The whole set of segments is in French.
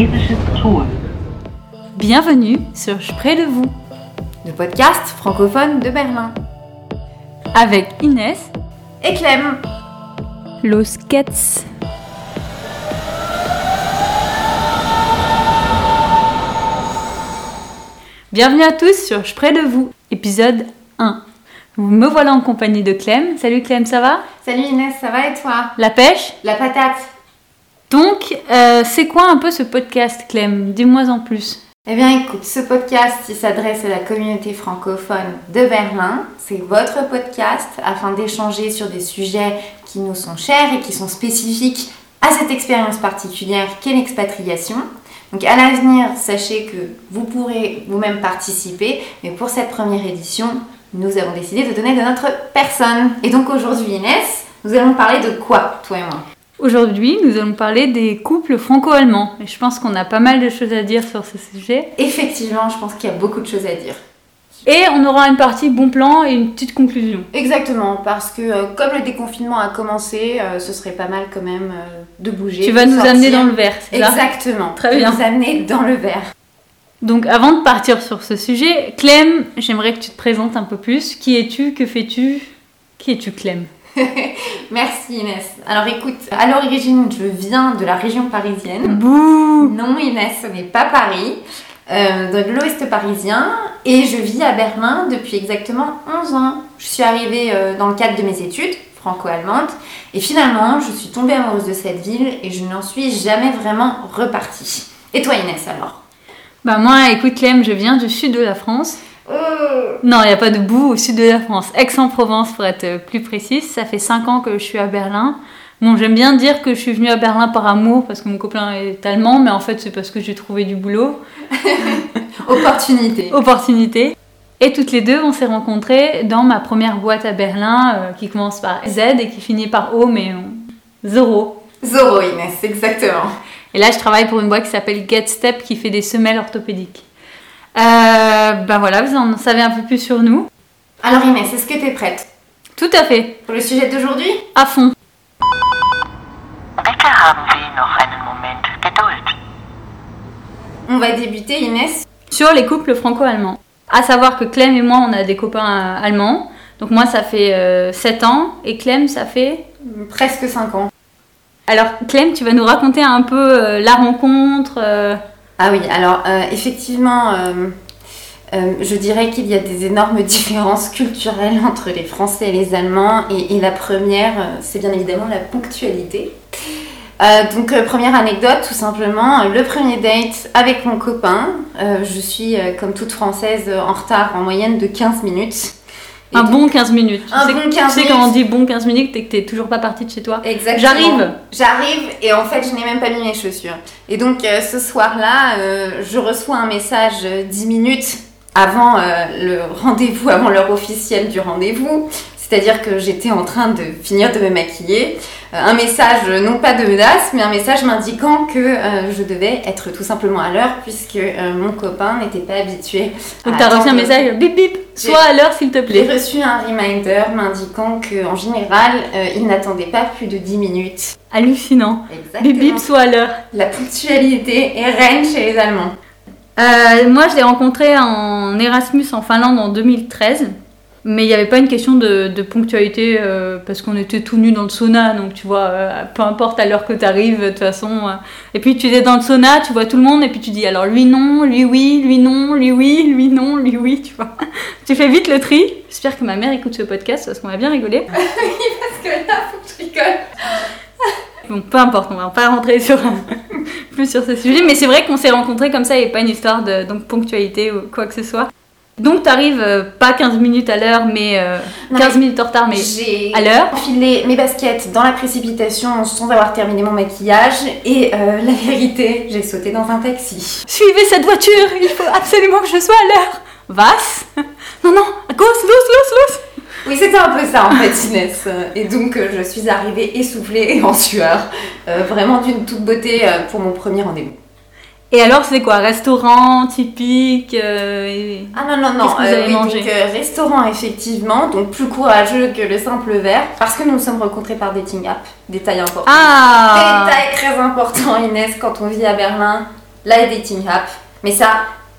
Chinesisches. Bienvenue sur Je près de vous le podcast francophone de Berlin. avec Inès Et Clem Los Cats. Bienvenue à tous sur Je près de vous, épisode 1. Me voilà en compagnie de Clem. Salut Clem, ça va? Salut Inès, ça va et toi? La pêche? La patate Donc, euh, c'est quoi un peu ce podcast Clem? Dis-moi en plus. Eh bien écoute, ce podcast s'adresse à la communauté francophone de Berlin. C'est votre podcast afin d'échanger sur des sujets qui nous sont chers et qui sont spécifiques à cette expérience particulière qu'est l'expatriation. Donc à l'avenir, sachez que vous pourrez vous-même participer, mais pour cette première édition, nous avons décidé de donner de notre personne. Et donc aujourd'hui, Inès, nous allons parler de quoi, toi et moi? Aujourd'hui, nous allons parler des couples franco-allemands. Et je pense qu'on a pas mal de choses à dire sur ce sujet. Effectivement, je pense qu'il y a beaucoup de choses à dire. Et on aura une partie bon plan et une petite conclusion. Exactement, parce que euh, comme le déconfinement a commencé, euh, ce serait pas mal quand même euh, de bouger. Tu vas nous sortir. amener dans le verre, c'est ça? Exactement. Très bien. Nous amener dans le verre. Donc avant de partir sur ce sujet, Clem, j'aimerais que tu te présentes un peu plus. Qui es-tu? Que fais-tu? Qui es-tu Clem? Merci Inès. Alors écoute, à l'origine, je viens de la région parisienne. Bouh Non Inès, ce n'est pas Paris, euh, de l'ouest parisien, et je vis à Berlin depuis exactement 11 ans. Je suis arrivée euh, dans le cadre de mes études franco-allemandes, et finalement, je suis tombée amoureuse de cette ville et je n'en suis jamais vraiment repartie. Et toi Inès alors? Bah moi, écoute Clem, je viens du sud de la France. Non, il n'y a pas de boue au sud de la France. Aix-en-Provence pour être euh, plus précise. Ça fait 5 ans que je suis à Berlin. Bon, j'aime bien dire que je suis venue à Berlin par amour parce que mon copain est allemand, mais en fait c'est parce que j'ai trouvé du boulot. Opportunité. opportunité. Et toutes les deux, on s'est rencontrées dans ma première boîte à Berlin euh, qui commence par Z et qui finit par O, mais on- zéro. Zoro Inès, exactement. Et là, je travaille pour une boîte qui s'appelle GetStep qui fait des semelles orthopédiques. Euh, ben voilà, vous en savez un peu plus sur nous. Alors Inès, est-ce que tu es prête? Tout à fait, pour le sujet d'aujourd'hui? À fond. On va débuter Inès. Sur les couples franco-allemands. À savoir que Clem et moi, on a des copains euh, allemands. Donc moi, ça fait 7 ans et Clem, ça fait Presque 5 ans. Alors Clem, tu vas nous raconter un peu euh, la rencontre. euh, Ah oui, alors euh, effectivement, euh, euh, je dirais qu'il y a des énormes différences culturelles entre les Français et les Allemands. Et, la première, c'est bien évidemment la ponctualité. Donc première anecdote, tout simplement, le premier date avec mon copain, je suis comme toute Française en retard en moyenne de 15 minutes. Et un donc- bon 15 minutes. Tu sais, bon tu 15 sais quand on dit bon 15 minutes, t'es que t'es toujours pas parti de chez toi. Exactement. J'arrive. J'arrive et en fait je n'ai même pas mis mes chaussures. Et donc euh, ce soir-là, euh, je reçois un message euh, 10 minutes avant euh, le rendez-vous, avant l'heure officielle du rendez-vous. C'est-à-dire que j'étais en train de finir de me maquiller. Euh, un message, euh, non pas de menace, mais un message m'indiquant que euh, je devais être tout simplement à l'heure puisque euh, mon copain n'était pas habitué. Donc t'as reçu un message bip bip, J'ai- sois à l'heure s'il te J'ai plaît. reçu un reminder m'indiquant qu'en général, euh, il n'attendait pas plus de 10 minutes. Hallucinant. Exactement. Bip bip, sois à l'heure. La ponctualité est reine chez les Allemands. Moi, je l'ai rencontré en Erasmus en Finlande en 2013. Mais il n'y avait pas une question de, de ponctualité euh, parce qu'on était tout nus dans le sauna. Donc, tu vois, euh, peu importe à l'heure que tu arrives, de toute façon. euh. Et puis, tu es dans le sauna, tu vois tout le monde. Et puis, tu dis alors lui non, lui oui, lui non, lui oui, lui non, lui oui, tu vois. tu fais vite le tri. J'espère que ma mère écoute ce podcast parce qu'on va bien rigoler. Parce que là, faut que je rigole. Bon, peu importe, on va pas rentrer sur plus sur ce sujet, mais c'est vrai qu'on s'est rencontrés comme ça, il n'y a pas une histoire de donc, ponctualité ou quoi que ce soit. Donc t'arrives euh, pas 15 minutes à l'heure, mais euh, Non, 15 minutes en retard, mais J'ai à l'heure. enfilé mes baskets dans la précipitation sans avoir terminé mon maquillage. Et euh, la vérité, j'ai sauté dans un taxi. suivez cette voiture, il faut absolument que je sois à l'heure. Was Non, non, à los, los, los. Oui, c'était un peu ça en fait, Inès. Et donc, euh, je suis arrivée essoufflée et en sueur. Euh, vraiment d'une toute beauté pour mon premier rendez-vous. Et alors, c'est quoi? Restaurant typique euh, et- Ah non, non, non. Que vous avez oui, mangé? donc, euh, restaurant, effectivement. Donc, plus courageux que le simple verre. Parce que nous nous sommes rencontrés par dating app. Détail important. Ah Détail très important, Inès, quand on vit à Berlin. la dating app. Mais ça,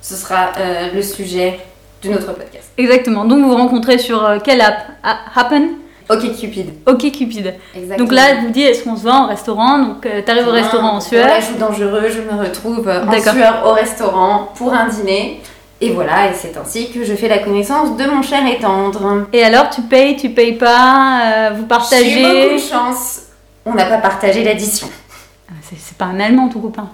ce sera euh, le sujet de notre podcast. Exactement. Donc vous vous rencontrez sur euh, quelle app? Ah, Happen? Ok Cupid. Ok Cupid. Exactement. Donc là, je vous dis, est-ce qu'on se voit en restaurant Donc euh, t'arrives au restaurant en sueur. la joue dangereux, je me retrouve en D'accord. sueur au restaurant pour un dîner. Et voilà, et c'est ainsi que je fais la connaissance de mon cher et tendre. Et alors, tu payes, tu payes pas, euh, vous J'ai eu beaucoup partagez. de chance. On n'a pas partagé l'addition. Ah, C'est pas un Allemand, ton copain.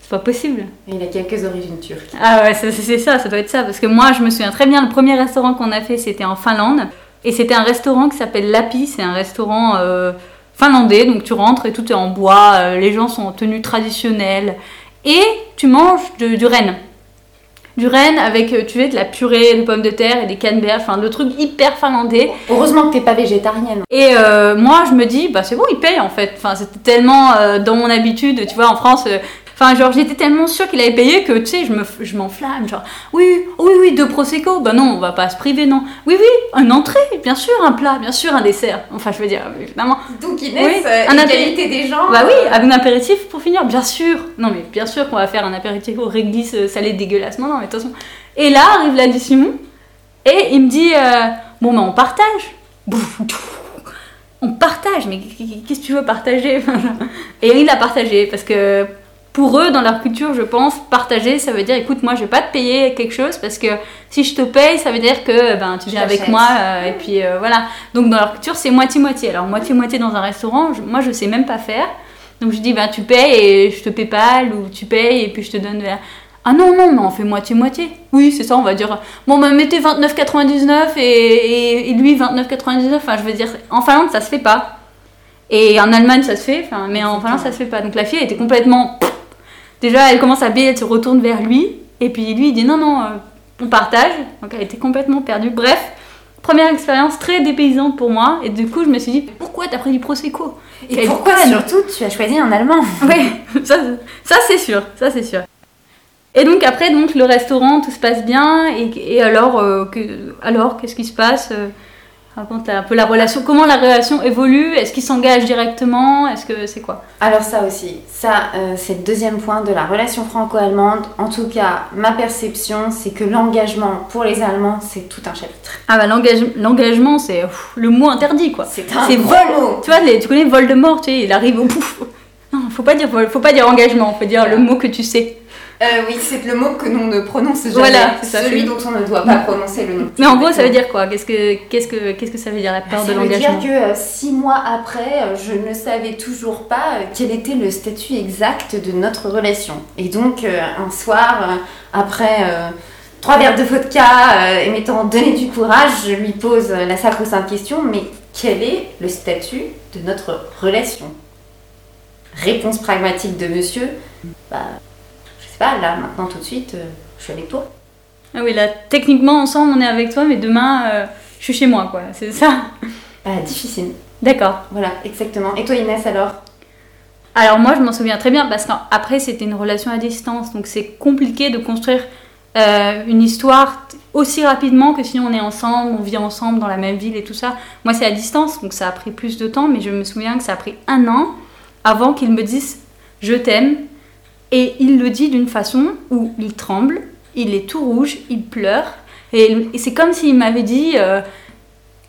C'est pas possible. Il a quelques origines turques. Ah ouais, c'est ça, ça doit être ça. Parce que moi, je me souviens très bien, le premier restaurant qu'on a fait, c'était en Finlande. Et c'était un restaurant qui s'appelle Lapi. C'est un restaurant euh, finlandais. Donc tu rentres et tout est en bois. euh, les gens sont en tenue traditionnelle. Et tu manges de- du renne. Du renne avec, euh, tu sais, de la purée de pommes de terre et des canneberges. Enfin, de trucs hyper finlandais. Heureusement que t'es pas végétarienne. Et euh, moi, je me dis, bah c'est bon, il paye en fait. Enfin, c'était tellement dans mon habitude, tu vois, en France. Enfin, genre, j'étais tellement sûre qu'il avait payé que, tu sais, je me- je m'enflamme. Genre, oui, oui, oui, deux prosecco. Bah non, on va pas se priver, non. Oui, oui, une entrée, bien sûr, un plat, bien sûr, un dessert. Enfin, je veux dire, évidemment. Donc Inès, Oui, euh, un égalité des gens. Bah oui, euh, un apéritif pour finir, bien sûr. Non, mais bien sûr qu'on va faire un apéritif au réglisse euh, salé dégueulasse. Non, non, mais de toute façon. Et là arrive l'addition, et il me dit euh, Bon, bah on partage. On partage, mais qu'est-ce que tu veux partager? Et il a partagé, parce que pour eux, dans leur culture, je pense, partager, ça veut dire écoute, moi je vais pas te payer quelque chose, parce que si je te paye, ça veut dire que ben, tu viens avec moi, euh, et puis euh, voilà. Donc dans leur culture, c'est moitié-moitié. Alors moitié-moitié dans un restaurant, je- moi je sais même pas faire. Donc je dis, ben, tu payes et je te paypal, ou tu payes et puis je te donne. vers- Ah non, non, mais on fait moitié-moitié. Oui, c'est ça, on va dire. Bon, bah mettez 29,99 et, et, et lui 29,99. Enfin, je veux dire, en Finlande, ça se fait pas. Et en Allemagne, ça se fait, mais en Finlande, ça se fait pas. Donc la fille, elle était complètement. Déjà, elle commence à bailler, elle se retourne vers lui. Et puis lui, il dit non, non, euh, on partage. Donc elle était complètement perdue. Bref, première expérience très dépaysante pour moi. Et du coup, je me suis dit, pourquoi t'as pris du Prosecco? Et pourquoi surtout tu as choisi un Allemand? Oui, ça, ça c'est sûr, ça c'est sûr. Et donc après, donc le restaurant, tout se passe bien. Et, et alors, euh, que, alors qu'est-ce qui se passe euh, Raconte un peu la relation. Comment la relation évolue? Est-ce qu'il s'engage directement? Est-ce que c'est quoi? Alors ça aussi, ça euh, c'est le deuxième point de la relation franco-allemande. En tout cas, ma perception, c'est que l'engagement pour les Allemands, c'est tout un chapitre. Ah bah l'engage- l'engagement, c'est le mot interdit quoi. C'est un gros mot. Tu vois, les- tu connais Voldemort, tu sais, il arrive au pouf. Non, faut pas dire, faut pas dire engagement, faut dire le mot que tu sais. Euh, oui, c'est le mot que l'on ne prononce jamais. Voilà, ça, celui dont on ne doit pas prononcer le nom. Mais en gros, ça veut dire quoi? Qu'est-ce que, qu'est-ce que, qu'est-ce que ça veut dire la peur Ça de veut dire l'engagement? que euh, six mois après, euh, je ne savais toujours pas quel était le statut exact de notre relation. Et donc, euh, un soir, après trois verres de vodka et m'étant donné du courage, je lui pose la sacro-sainte question mais quel est le statut de notre relation? Réponse pragmatique de monsieur bah, pas, là, maintenant, tout de suite, euh, je suis avec toi. Ah oui, là, techniquement, ensemble, on est avec toi, mais demain, euh, je suis chez moi, quoi. C'est ça Bah, difficile. D'accord. Voilà, exactement. Et toi, Inès, alors? Alors moi, je m'en souviens très bien, parce qu'après, c'était une relation à distance, donc c'est compliqué de construire euh, une histoire aussi rapidement que si on est ensemble, on vit ensemble dans la même ville et tout ça. Moi, c'est à distance, donc ça a pris plus de temps, mais je me souviens que ça a pris un an avant qu'il me dise « je t'aime ». Et il le dit d'une façon où il tremble, il est tout rouge, il pleure, et, c'est comme s'il m'avait dit euh,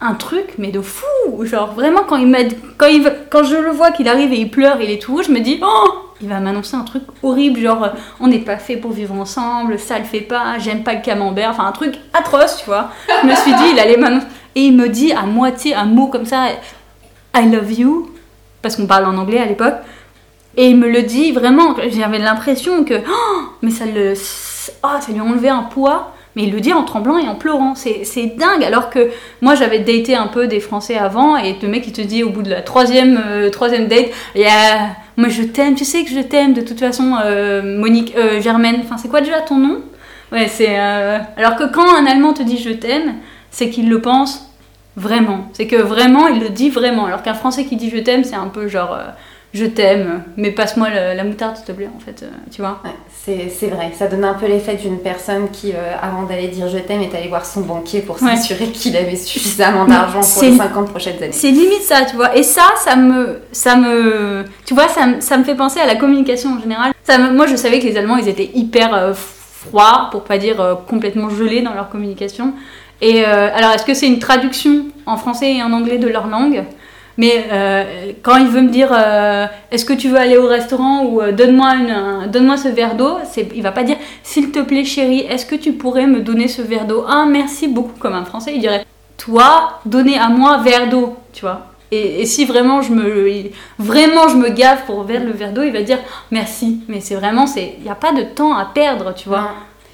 un truc, mais de fou Genre vraiment, quand, il quand, il, quand je le vois qu'il arrive et il pleure, il est tout rouge, je me dis « oh il va m'annoncer un truc horrible, genre euh, on n'est pas fait pour vivre ensemble, ça le fait pas, j'aime pas le camembert, enfin un truc atroce, tu vois. Je me suis dit, il allait m'annoncer. Et il me dit à moitié un mot comme ça, I love you, parce qu'on parle en anglais à l'époque. Et il me le dit vraiment, j'avais l'impression que, oh, mais ça le, oh, ça lui a enlevé un poids. Mais il le dit en tremblant et en pleurant. C'est dingue. Alors que moi, j'avais daté un peu des Français avant. Et le mec, il te dit au bout de la troisième, euh, troisième date, yeah, moi je t'aime, tu sais que je t'aime. De toute façon, euh, Monique, euh, Germaine, enfin, c'est quoi déjà ton nom? Ouais, c'est. Alors que quand un Allemand te dit je t'aime, c'est qu'il le pense vraiment. C'est que vraiment, il le dit vraiment. Alors qu'un Français qui dit je t'aime, c'est un peu genre. Je t'aime, mais passe-moi la, la moutarde s'il te plaît, en fait, euh, tu vois. Ouais, c'est vrai, ça donne un peu l'effet d'une personne qui, euh, avant d'aller dire je t'aime, est allée voir son banquier pour Ouais. s'assurer qu'il avait suffisamment d'argent pour les 50 prochaines années. C'est limite ça, tu vois. Et ça, ça me, ça me, tu vois, ça, ça me fait penser à la communication en général. Ça me- moi, je savais que les Allemands, ils étaient hyper euh, froids, pour pas dire complètement gelés dans leur communication. Et alors, est-ce que c'est une traduction en français et en anglais de leur langue? Mais euh, quand il veut me dire euh, est-ce que tu veux aller au restaurant ou euh, donne-moi un- donne-moi ce verre d'eau, c'est il va pas dire s'il te plaît chérie, est-ce que tu pourrais me donner ce verre d'eau? Ah merci beaucoup comme un français, il dirait toi donner à moi verre d'eau, tu vois. Et, si vraiment je me vraiment je me gave pour vers le verre d'eau, il va dire merci. Mais c'est vraiment c'est il y a pas de temps à perdre, tu vois.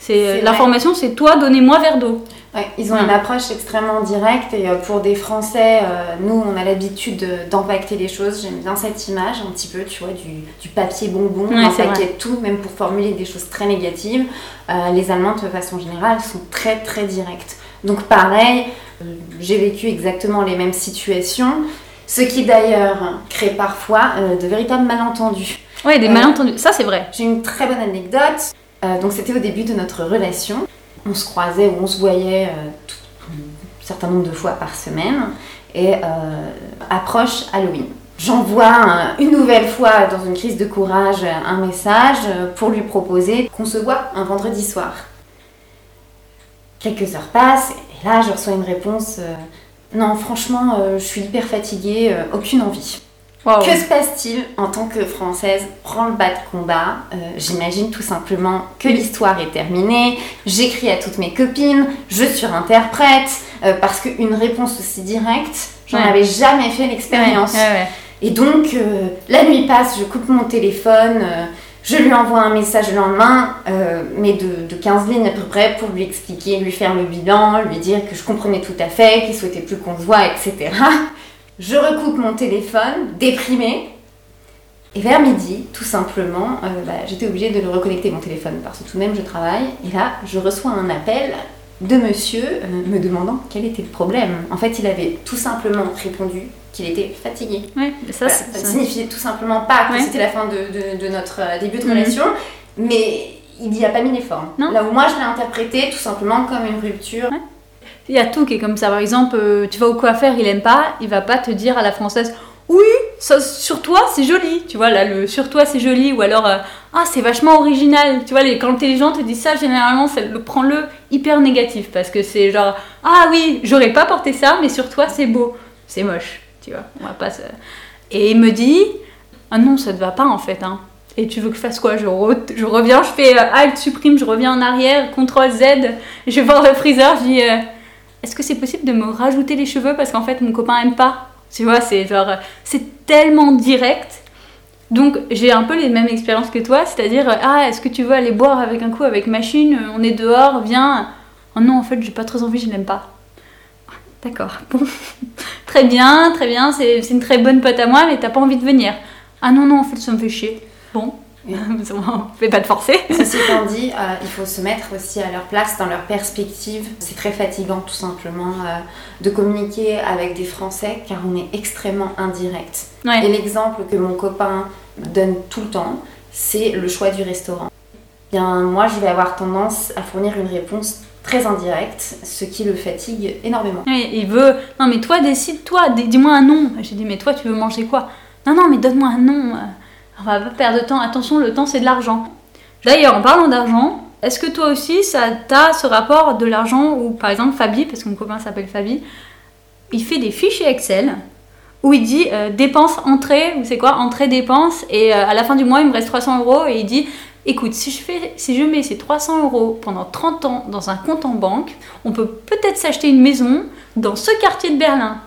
C'est C'est l'information, c'est toi donnez-moi verre d'eau. Ouais, ils ont Ouais. une approche extrêmement directe et euh, pour des Français, euh, nous on a l'habitude de- d'empacter les choses. J'aime bien cette image un petit peu, tu vois, du, du papier bonbon, Ouais, on c'est empaquette tout, même pour formuler des choses très négatives. Euh, les Allemands, de façon générale, sont très très directs. Donc pareil, euh, j'ai vécu exactement les mêmes situations, ce qui d'ailleurs crée parfois euh, de véritables malentendus. Ouais, des Euh, malentendus. Ça c'est vrai. J'ai une très bonne anecdote. Euh, donc c'était au début de notre relation. On se croisait ou on se voyait euh, un certain nombre de fois par semaine. Et euh, approche Halloween. J'envoie un- une nouvelle fois dans une crise de courage un message pour lui proposer qu'on se voit un vendredi soir. Quelques heures passent et là je reçois une réponse non franchement je suis hyper fatiguée, aucune envie. Que se passe-t-il en tant que Française prend le bas de combat? Euh, J'imagine tout simplement que l'histoire est terminée. J'écris à toutes mes copines, je surinterprète euh, parce qu'une réponse aussi directe, j'en Ouais. avais jamais fait l'expérience. Ouais, ouais. Et donc euh, la nuit passe, je coupe mon téléphone, euh, je lui envoie un message le lendemain, mais de, de 15 lignes à peu près pour lui expliquer, lui faire le bilan, lui dire que je comprenais tout à fait, qu'il souhaitait plus qu'on se voit, etc. Je recoupe mon téléphone, déprimée. Et vers midi, tout simplement, euh, bah, j'étais obligée de le reconnecter mon téléphone parce que tout de même je travaille. Et là, je reçois un appel de monsieur euh, me demandant quel était le problème. En fait, il avait tout simplement répondu qu'il était fatigué. Ouais, ça, Voilà, ça signifiait tout simplement pas que Ouais. c'était la fin de, de- de notre euh, début de Mhm. relation, mais il n'y a pas mis les formes. Non. Là où moi je l'ai interprété tout simplement comme une rupture. Il y a tout qui est comme ça. Par exemple, euh, tu vas au coiffeur, il aime pas, il va pas te dire à la française Oui, ça, sur toi c'est joli. Tu vois, là, le sur toi c'est joli. Ou alors euh, Ah, c'est vachement original. Tu vois, les, quand les gens te disent ça, généralement, ça, le, prends-le hyper négatif. Parce que c'est genre Ah oui, j'aurais pas porté ça, mais sur toi c'est beau. C'est moche. Tu vois, on va pas se- Et il me dit Ah non, ça te va pas en fait. Hein. Et tu veux que je fasse quoi? Je, je reviens, je fais euh, Alt, supprime, je reviens en arrière, CTRL Z, je vais voir le freezer, je dis euh, est-ce que c'est possible de me rajouter les cheveux parce qu'en fait mon copain aime pas? Tu vois, c'est genre, c'est tellement direct. Donc j'ai un peu les mêmes expériences que toi, c'est-à-dire, ah, est-ce que tu veux aller boire avec un coup avec machine? On est dehors, viens. Oh non, en fait, j'ai pas très envie, je l'aime pas. D'accord, bon. très bien, très bien, c'est une très bonne pote à moi, mais t'as pas envie de venir. Ah non, non, en fait, ça me fait chier. Bon, on fait pas de forcer. Ceci étant dit, euh, il faut se mettre aussi à leur place, dans leur perspective. C'est très fatigant tout simplement euh, de communiquer avec des Français car on est extrêmement indirect. Et l'exemple que mon copain donne tout le temps, c'est le choix du restaurant. Bien, moi, je vais avoir tendance à fournir une réponse très indirecte, ce qui le fatigue énormément. Ouais, il veut. Non, mais toi, décide-toi, dis- dis-moi un nom. J'ai dit, mais toi, tu veux manger quoi Non, non, mais donne-moi un nom. On va pas perdre de temps. Attention, le temps, c'est de l'argent. D'ailleurs, en parlant d'argent, est-ce que toi aussi, ça t'as ce rapport de l'argent où, par exemple, Fabi, parce que mon copain s'appelle Fabi, il fait des fichiers Excel où il dit euh, dépenses, entrée, ou c'est quoi Entrée, dépenses, et euh, à la fin du mois, il me reste 300 euros, et il dit écoute, si je, fais, si je mets ces 300 euros pendant 30 ans dans un compte en banque, on peut peut-être s'acheter une maison dans ce quartier de Berlin.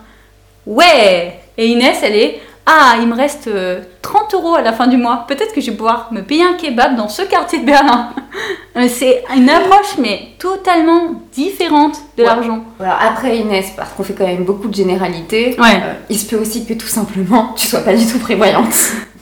Ouais Et Inès, elle est ah, il me reste euh, 30 euros à la fin du mois. Peut-être que je vais pouvoir me payer un kebab dans ce quartier de Berlin. Euh, C'est une approche, mais totalement différente de Ouais. l'argent. Voilà, après Inès, parce qu'on fait quand même beaucoup de généralités, Ouais. euh, il se peut aussi que tout simplement tu sois pas du tout prévoyante.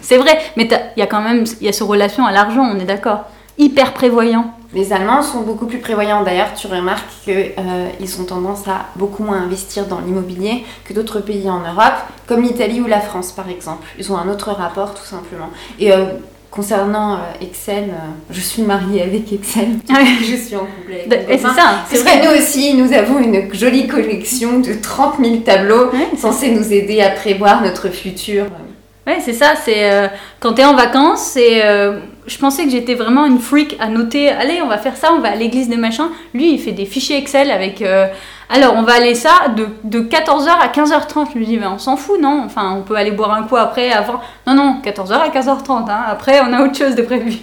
C'est vrai, mais il y a quand même il y a ce relation à l'argent, on est d'accord. Hyper prévoyant. Les Allemands sont beaucoup plus prévoyants. D'ailleurs, tu remarques qu'ils ont tendance à beaucoup moins investir dans l'immobilier que d'autres pays en Europe, comme l'Italie ou la France, par exemple. Ils ont un autre rapport, tout simplement. Et euh, concernant euh, Excel, euh, je suis mariée avec Excel. je suis en couple avec Et c'est ça, c'est que vrai. nous aussi, nous avons une jolie collection de 30 000 tableaux Ouais, censés nous aider à prévoir notre futur. Ouais, c'est ça, c'est euh, quand t'es en vacances, c'est. Je pensais que j'étais vraiment une freak à noter, allez, on va faire ça, on va à l'église de machin. Lui, il fait des fichiers Excel avec. euh, alors, on va aller ça de, de 14h à 15h30. Je me dis, mais on s'en fout, non? Enfin, on peut aller boire un coup après, avant. Non, non, 14h à 15h30. hein. Après, on a autre chose de prévu.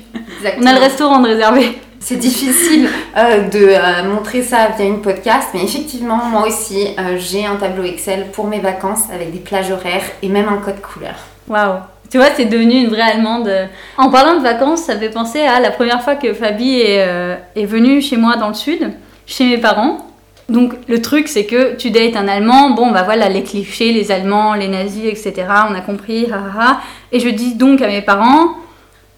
On a le restaurant de réservé. C'est difficile euh, de euh, montrer ça via une podcast, mais effectivement, moi aussi, j'ai un tableau Excel pour mes vacances avec des plages horaires et même un code couleur. Waouh Tu vois, c'est devenu une vraie Allemande. En parlant de vacances, ça fait penser à la première fois que Fabi est, euh, venue chez moi dans le sud, chez mes parents. Donc le truc, c'est que tu dates un Allemand, bon bah voilà, les clichés, les Allemands, les nazis, etc. On a compris, ha. Et je dis donc à mes parents,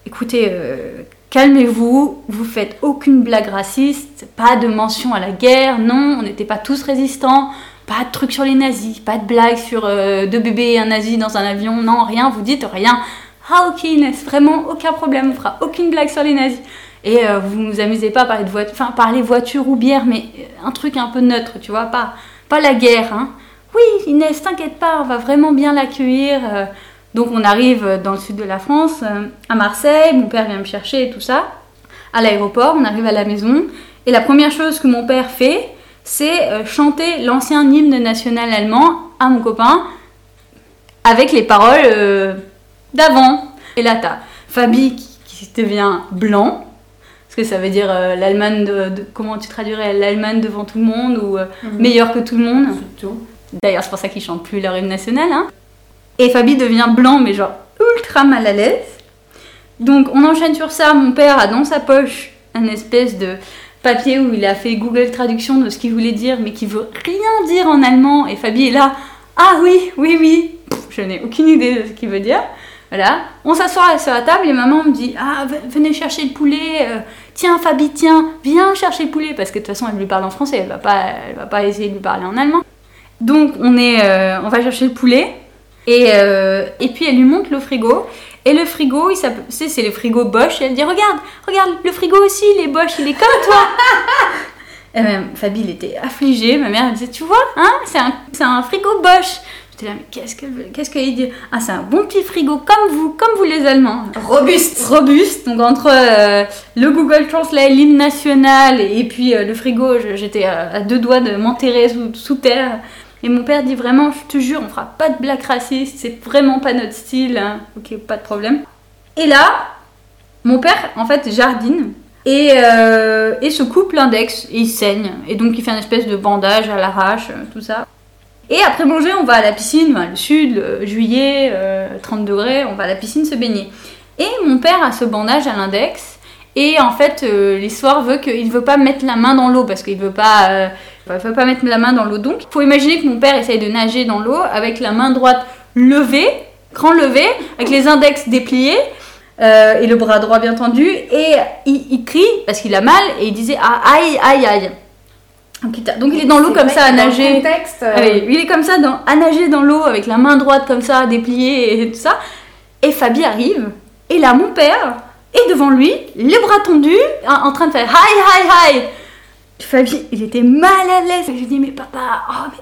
écoutez, euh, calmez-vous, vous faites aucune blague raciste, pas de mention à la guerre, non, on n'était pas tous résistants, pas de trucs sur les nazis, pas de blagues sur euh, deux bébés et un nazi dans un avion, non, rien, vous dites rien. Ah ok Inès, vraiment aucun problème, on fera aucune blague sur les nazis. Et euh, vous nous amusez pas à parler de voiture, enfin parler voiture ou bière, mais euh, un truc un peu neutre, tu vois, pas, pas la guerre. Hein. Oui Inès, t'inquiète pas, on va vraiment bien l'accueillir. Donc on arrive dans le sud de la France, à Marseille, mon père vient me chercher et tout ça. À l'aéroport, on arrive à la maison, et la première chose que mon père fait, c'est euh, chanter l'ancien hymne national allemand à mon copain avec les paroles euh, d'avant. Et là, t'as Fabi qui, qui devient blanc, parce que ça veut dire euh, l'Allemagne de, de- Comment tu traduirais L'Allemagne devant tout le monde ou euh, meilleur que tout le monde. D'ailleurs, c'est pour ça qu'ils chantent plus leur hymne national. Hein. Et Fabi devient blanc, mais genre ultra mal à l'aise. Donc, on enchaîne sur ça. Mon père a dans sa poche un espèce de papier où il a fait Google Traduction de ce qu'il voulait dire, mais qui veut rien dire en allemand. Et Fabi est là. Ah oui, oui, oui. Je n'ai aucune idée de ce qu'il veut dire. Voilà. On s'assoit sur la table et maman me dit Ah, ve- venez chercher le poulet. euh, tiens, Fabi, tiens, viens chercher le poulet. Parce que de toute façon, elle lui parle en français. Elle va pas, elle va pas essayer de lui parler en allemand. Donc on, est, euh, on va chercher le poulet et, euh, et puis elle lui montre le frigo. Et le frigo, il s'appelle- c'est le frigo Bosch. Et elle dit Regarde, regarde, le frigo aussi, il est Bosch, il est comme toi. et même Fabi, il était affligé. Ma mère, elle disait Tu vois, hein, c'est un, un frigo Bosch. J'étais là, mais qu'est-ce qu'elle qu'est-ce qu'elle dit? Ah, c'est un bon petit frigo comme vous, comme vous les Allemands Robuste. robuste. Donc entre euh, le Google Translate, l'hymne national et puis euh, le frigo, j'étais à, à deux doigts de m'enterrer sous, sous terre. Et mon père dit vraiment, je te jure, on fera pas de blague raciste, c'est vraiment pas notre style. hein. Ok, pas de problème. Et là, mon père, en fait, jardine et, euh, et se coupe l'index et il saigne. Et donc il fait un espèce de bandage à l'arrache, euh, tout ça. Et après manger, on va à la piscine, le sud, le juillet, euh, 30 degrés, on va à la piscine se baigner. Et mon père a ce bandage à l'index. Et en fait, euh, l'histoire veut qu'il ne veut pas mettre la main dans l'eau parce qu'il veut pas, il veut pas mettre la main dans l'eau. Donc, il faut imaginer que mon père essaye de nager dans l'eau avec la main droite levée, grand levé, avec les index dépliés. euh, et le bras droit bien tendu, et il, il crie parce qu'il a mal, et il disait ah, aïe, aïe, aïe. Donc, il- est dans l'eau comme ça à nager. contexte, euh, il est comme ça dans, à nager dans l'eau avec la main droite comme ça dépliée et tout ça. Et Fabi arrive et là mon père est devant lui, les bras tendus, en, en train de faire hi hi hi. Fabi, il était mal à l'aise. Je lui dis mais papa, oh mais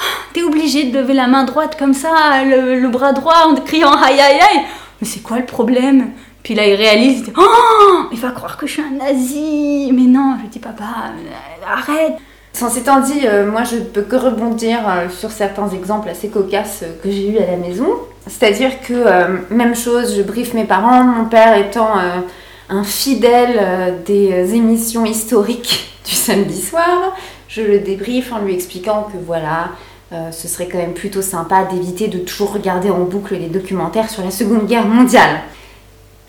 oh, t'es obligé de lever la main droite comme ça, le, bras droit en criant hi hi hi. Mais c'est quoi le problème? Puis là il réalise, il dit, oh, il va croire que je suis un nazi. Mais non, je lui dis papa, euh, arrête. Ceci étant dit, euh, moi je peux que rebondir euh, sur certains exemples assez cocasses que j'ai eus à la maison. C'est-à-dire que, même chose, je briefe mes parents, mon père étant un fidèle euh, des émissions historiques du samedi soir, je le débriefe en lui expliquant que voilà, euh, ce serait quand même plutôt sympa d'éviter de toujours regarder en boucle les documentaires sur la Seconde Guerre mondiale.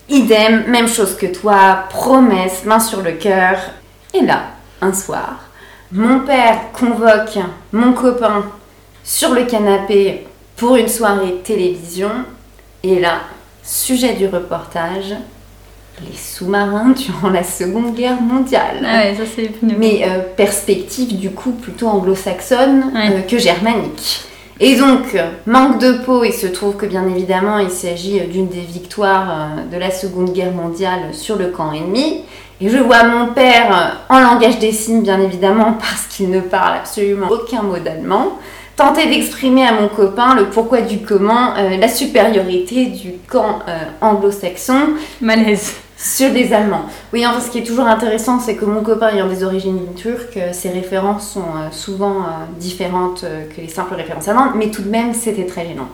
Idem, même chose que toi, promesse, main sur le cœur. Et là, un soir, mon père convoque mon copain sur le canapé pour une soirée télévision. Et là, sujet du reportage, les sous-marins durant la Seconde Guerre mondiale. Ah ouais, ça c'est. Mais euh, perspective du coup plutôt anglo-saxonne Ouais. euh, que germanique. Et donc, manque de peau, il se trouve que bien évidemment il s'agit euh, d'une des victoires de la Seconde Guerre mondiale sur le camp ennemi. Et je vois mon père en langage des signes bien évidemment parce qu'il ne parle absolument aucun mot d'allemand. Tenter d'exprimer à mon copain le pourquoi du comment, euh, la supériorité du camp euh, anglo-saxon Malaise. Sur les Allemands. Oui, en fait, ce qui est toujours intéressant, c'est que mon copain ayant des origines turques, euh, ses références sont euh, souvent euh, différentes que les simples références allemandes, mais tout de même, c'était très gênant.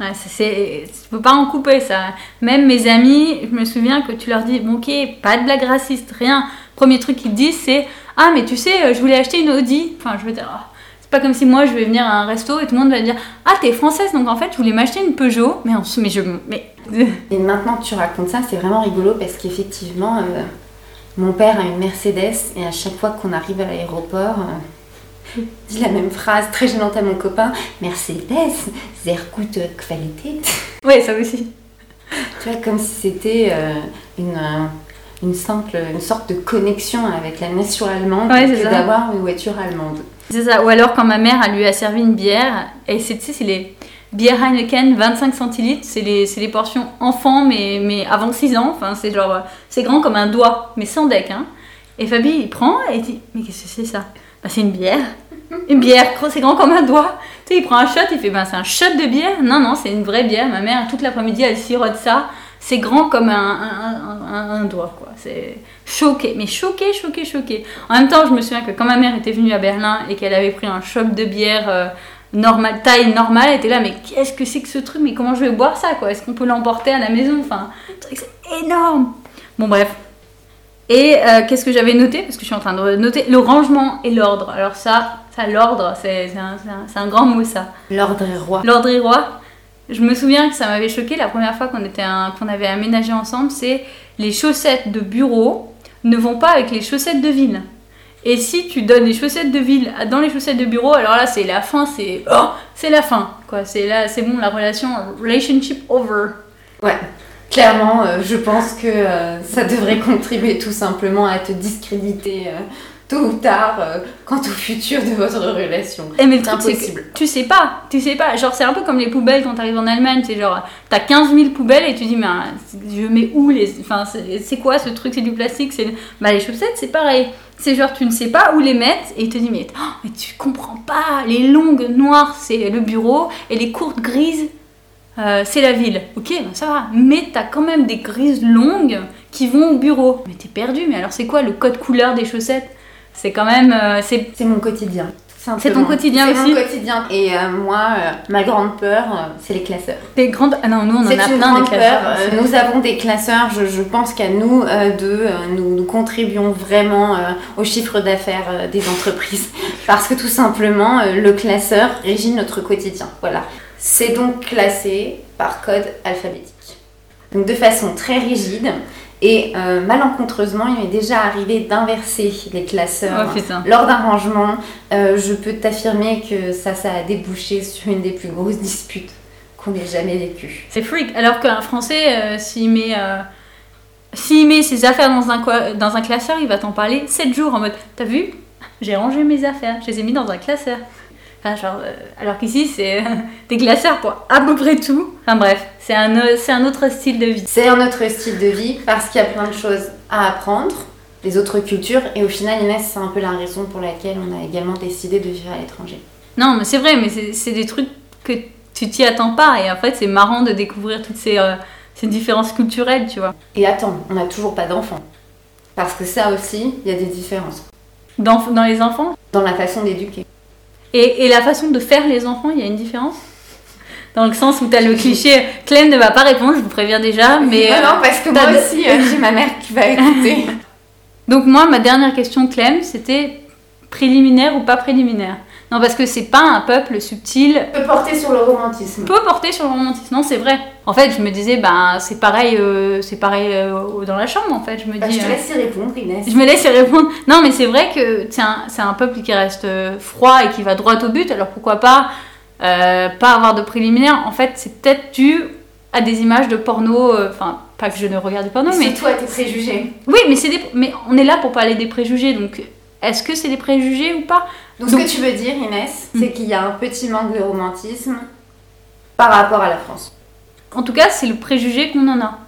Ouais, c'est, peux pas en couper ça. Même mes amis, je me souviens que tu leur dis, bon ok, pas de blague raciste, rien. Premier truc qu'ils disent c'est, ah mais tu sais, je voulais acheter une Audi. Enfin, je veux dire, oh, c'est pas comme si moi je vais venir à un resto et tout le monde va dire, ah t'es française donc en fait je voulais m'acheter une Peugeot. Mais, en- mais je, mais Et maintenant que tu racontes ça, c'est vraiment rigolo parce qu'effectivement, euh, mon père a une Mercedes et à chaque fois qu'on arrive à l'aéroport, euh, il dit la même phrase très gênante à mon copain Mercedes, sehr gute Qualität. ouais ça aussi. Tu vois, comme si c'était euh, une, euh, une simple, une sorte de connexion avec la nation allemande Ouais, que d'avoir une voiture allemande. C'est ça. Ou alors quand ma mère elle lui a servi une bière, et c'est, tu sais, c'est les bières Heineken 25 centilitres, c'est les, les portions enfants, mais, mais avant 6 ans. Enfin, c'est genre, c'est grand comme un doigt, mais sans deck. Hein. Et Fabi, il prend et dit, mais qu'est-ce que c'est ça? Bah, C'est une bière. Une bière, c'est grand comme un doigt. Tu sais, il prend un shot, il fait, ben c'est un shot de bière. Non, non, c'est une vraie bière. Ma mère, toute l'après-midi, elle sirote ça. C'est grand comme un, un, doigt, quoi. C'est choqué, mais choqué, choqué, choqué. En même temps, je me souviens que quand ma mère était venue à Berlin et qu'elle avait pris un shot de bière euh, taille normale, était là, mais qu'est-ce que c'est que ce truc Mais comment je vais boire ça, quoi? Est-ce qu'on peut l'emporter à la maison? Enfin, c'est énorme. Bon, bref. Et euh, qu'est-ce que j'avais noté? Parce que je suis en train de noter le rangement et l'ordre. Alors ça, ça l'ordre, c'est un, un- grand mot ça. L'ordre est roi. L'ordre est roi. Je me souviens que ça m'avait choqué la première fois qu'on qu'on avait aménagé ensemble, c'est les chaussettes de bureau ne vont pas avec les chaussettes de ville. Et si tu donnes les chaussettes de ville dans les chaussettes de bureau, alors là c'est la fin, c'est oh, c'est la fin quoi. C'est là, c'est bon la relation relationship over. Ouais. Clairement, euh, je pense que euh, ça devrait contribuer tout simplement à te discréditer euh, tôt ou tard quant au futur de votre relation. Et mais le truc, c'est impossible. que tu sais pas, tu sais pas. Genre, c'est un peu comme les poubelles quand t'arrives en Allemagne. C'est genre, t'as 15 000 poubelles et tu dis, mais je mets où les. Enfin, c'est c'est quoi ce truc? C'est du plastique c'est... Bah, les chaussettes, c'est pareil. C'est genre, tu ne sais pas où les mettre et il te dit, mais, tu comprends pas. Les longues noires, c'est le bureau et les courtes grises, euh, c'est la ville. Ok, bah, ça va. Mais t'as quand même des grises longues qui vont au bureau. Mais t'es perdu. Mais alors, c'est quoi le code couleur des chaussettes? C'est quand même. euh, C'est mon quotidien. C'est ton quotidien C'est aussi mon quotidien. Et euh, moi, euh, ma grande peur, euh, c'est les classeurs. Des grandes. Ah non, nous on en C'est a une plein des classeurs. peur. Nous avons des classeurs. Je, je pense qu'à nous deux, nous, nous contribuons vraiment au chiffre d'affaires des entreprises. Parce que tout simplement, le classeur régit notre quotidien. Voilà. C'est donc classé par code alphabétique. Donc de façon très rigide. Et euh, malencontreusement, il m'est déjà arrivé d'inverser les classeurs. Oh. Lors d'un rangement, euh, je peux t'affirmer que ça, ça a débouché sur une des plus grosses disputes qu'on ait jamais vécues. C'est freak. Alors qu'un Français, euh, s'il met, euh, s'il met ses affaires dans un, dans un classeur, il va t'en parler 7 jours en mode T'as vu? J'ai rangé mes affaires, je les ai mis dans un classeur. Enfin, genre, euh, alors qu'ici, c'est euh, des classeurs pour à peu près tout. Enfin bref, c'est un, euh, c'est un autre style de vie. C'est un autre style de vie parce qu'il y a plein de choses à apprendre, les autres cultures, et au final, Inès, c'est un peu la raison pour laquelle on a également décidé de vivre à l'étranger. Non, mais c'est vrai, mais c'est c'est des trucs que tu t'y attends pas. Et en fait, c'est marrant de découvrir toutes ces, euh, ces différences culturelles, tu vois. Et attends, on n'a toujours pas d'enfants. Parce que ça aussi, il y a des différences Dans, dans les enfants, dans la façon d'éduquer. Et, et la façon de faire les enfants, il y a une différence? Dans le sens où tu as le cliché, Clem ne va pas répondre, je vous préviens déjà, mais... non, euh, non, parce que moi aussi, euh, j'ai ma mère qui va écouter. Donc moi, ma dernière question, Clem, c'était préliminaire ou pas préliminaire? Non, parce que c'est pas un peuple subtil, peut porter sur le romantisme. peut porter sur le romantisme. Non, c'est vrai. En fait, je me disais, ben c'est pareil, euh, c'est pareil euh, dans la chambre, en fait. Je me Bah, dis... je te euh, laisse y répondre, Inès. Je me laisse y répondre. Non, mais c'est vrai que c'est un, c'est un peuple qui reste froid et qui va droit au but. Alors pourquoi pas euh, pas avoir de préliminaire En fait, c'est peut-être dû à des images de porno, enfin pas que je ne regarde pas, non, mais mais. toi tes préjugés. Oui, mais, c'est des... mais on est là pour parler des préjugés, donc est-ce que c'est des préjugés ou pas? Donc, Donc- ce que tu veux dire, Inès, Mm. c'est qu'il y a un petit manque de romantisme par rapport à la France. En tout cas, c'est le préjugé qu'on en a.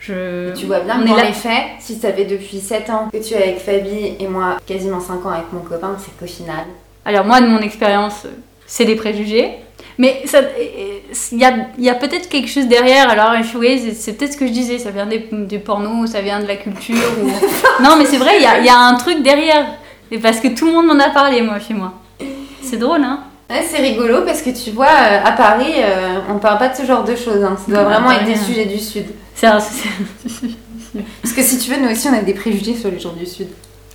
Je... Tu vois bien qu'en effet, si ça fait depuis 7 ans que tu es avec Fabi et moi quasiment 5 ans avec mon copain, c'est qu'au final. Alors moi, de mon expérience, c'est des préjugés. Mais il y a, il y a peut-être quelque chose derrière. Alors, oui, c'est- peut-être ce que je disais. Ça vient des, des pornos, ça vient de la culture. ou- non, mais c'est vrai, il y a, il y a un truc derrière. Et parce que tout le monde m'en a parlé, moi, chez moi. C'est drôle, hein Ouais, c'est rigolo parce que tu vois, euh, à Paris, euh, on parle pas de ce genre de choses. hein. Ça doit Non, vraiment être des sujets du Sud. C'est un- c'est- Parce que si tu veux, nous aussi, on a des préjugés sur les gens du Sud.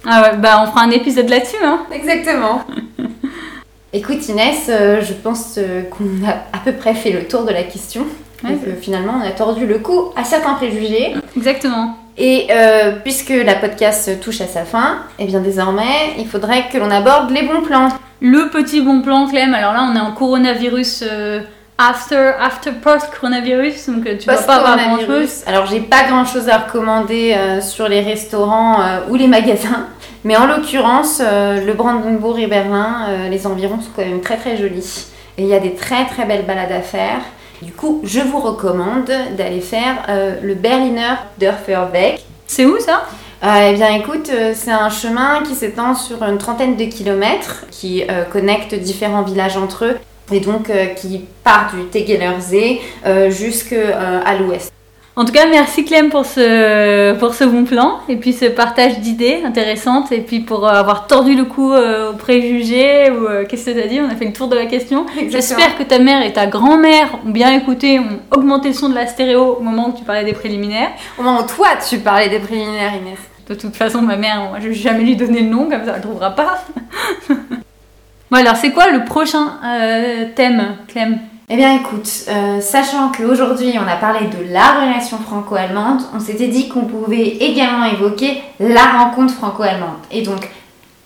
Ah ouais, bah on fera un épisode là-dessus, hein Exactement. Écoute Inès, euh, je pense euh, qu'on a à peu près fait le tour de la question. Ouais, et que finalement, on a tordu le cou à certains préjugés. Exactement. Et euh, puisque la podcast touche à sa fin, et bien désormais, il faudrait que l'on aborde les bons plans. Le petit bon plan, Clem. Alors là, on est en coronavirus euh, after, after post-coronavirus, donc euh, tu vas pas avoir grand-chose. Alors, j'ai pas grand chose à recommander euh, sur les restaurants ou les magasins. Mais en l'occurrence, le Brandenburg et Berlin, les environs sont quand même très très jolis. Et il y a des très très belles balades à faire. Du coup, je vous recommande d'aller faire euh, le Berliner Dörferweg. C'est où ça? Euh, eh bien écoute, euh, c'est un chemin qui s'étend sur une trentaine de kilomètres, qui connecte différents villages entre eux, et donc qui part du Tegeler euh, jusqu'à l'ouest. En tout cas, merci Clem pour ce, pour ce bon plan et puis ce partage d'idées intéressantes et puis pour euh, avoir tordu le cou euh, aux préjugés ou euh, qu'est-ce que t'as dit? On a fait le tour de la question. J'espère que ta mère et ta grand-mère ont bien écouté, ont augmenté le son de la stéréo au moment où tu parlais des préliminaires. Au moment où toi tu parlais des préliminaires Inès. De toute façon, ma mère, moi, je vais jamais lui donner le nom, comme ça elle ne trouvera pas. bon alors, c'est quoi le prochain euh, thème, Clem? Eh bien écoute, euh, sachant qu'aujourd'hui on a parlé de la relation franco-allemande, on s'était dit qu'on pouvait également évoquer la rencontre franco-allemande. Et donc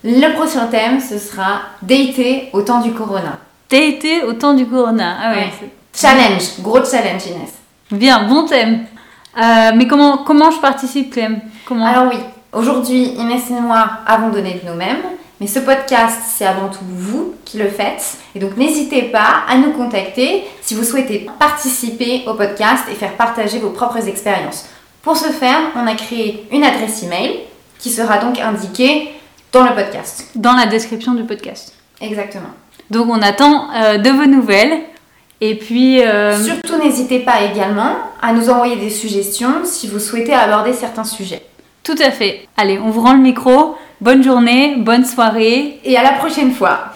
le prochain thème ce sera dater au temps du corona. Été au temps du corona. Ah ouais, Challenge, gros challenge Inès. Bien, bon thème. Euh, mais comment, comment je participe, Clem? Comment? Alors oui, aujourd'hui Inès et moi avons donné de nous-mêmes, mais ce podcast c'est avant tout vous qui le faites. Et donc n'hésitez pas à nous contacter si vous souhaitez participer au podcast et faire partager vos propres expériences. Pour ce faire, on a créé une adresse email qui sera donc indiquée dans le podcast. Dans la description du podcast. Exactement. Donc on attend euh, de vos nouvelles. Et puis, euh, Surtout n'hésitez pas également à nous envoyer des suggestions si vous souhaitez aborder certains sujets. Tout à fait. Allez, on vous rend le micro. Bonne journée, bonne soirée. Et à la prochaine fois.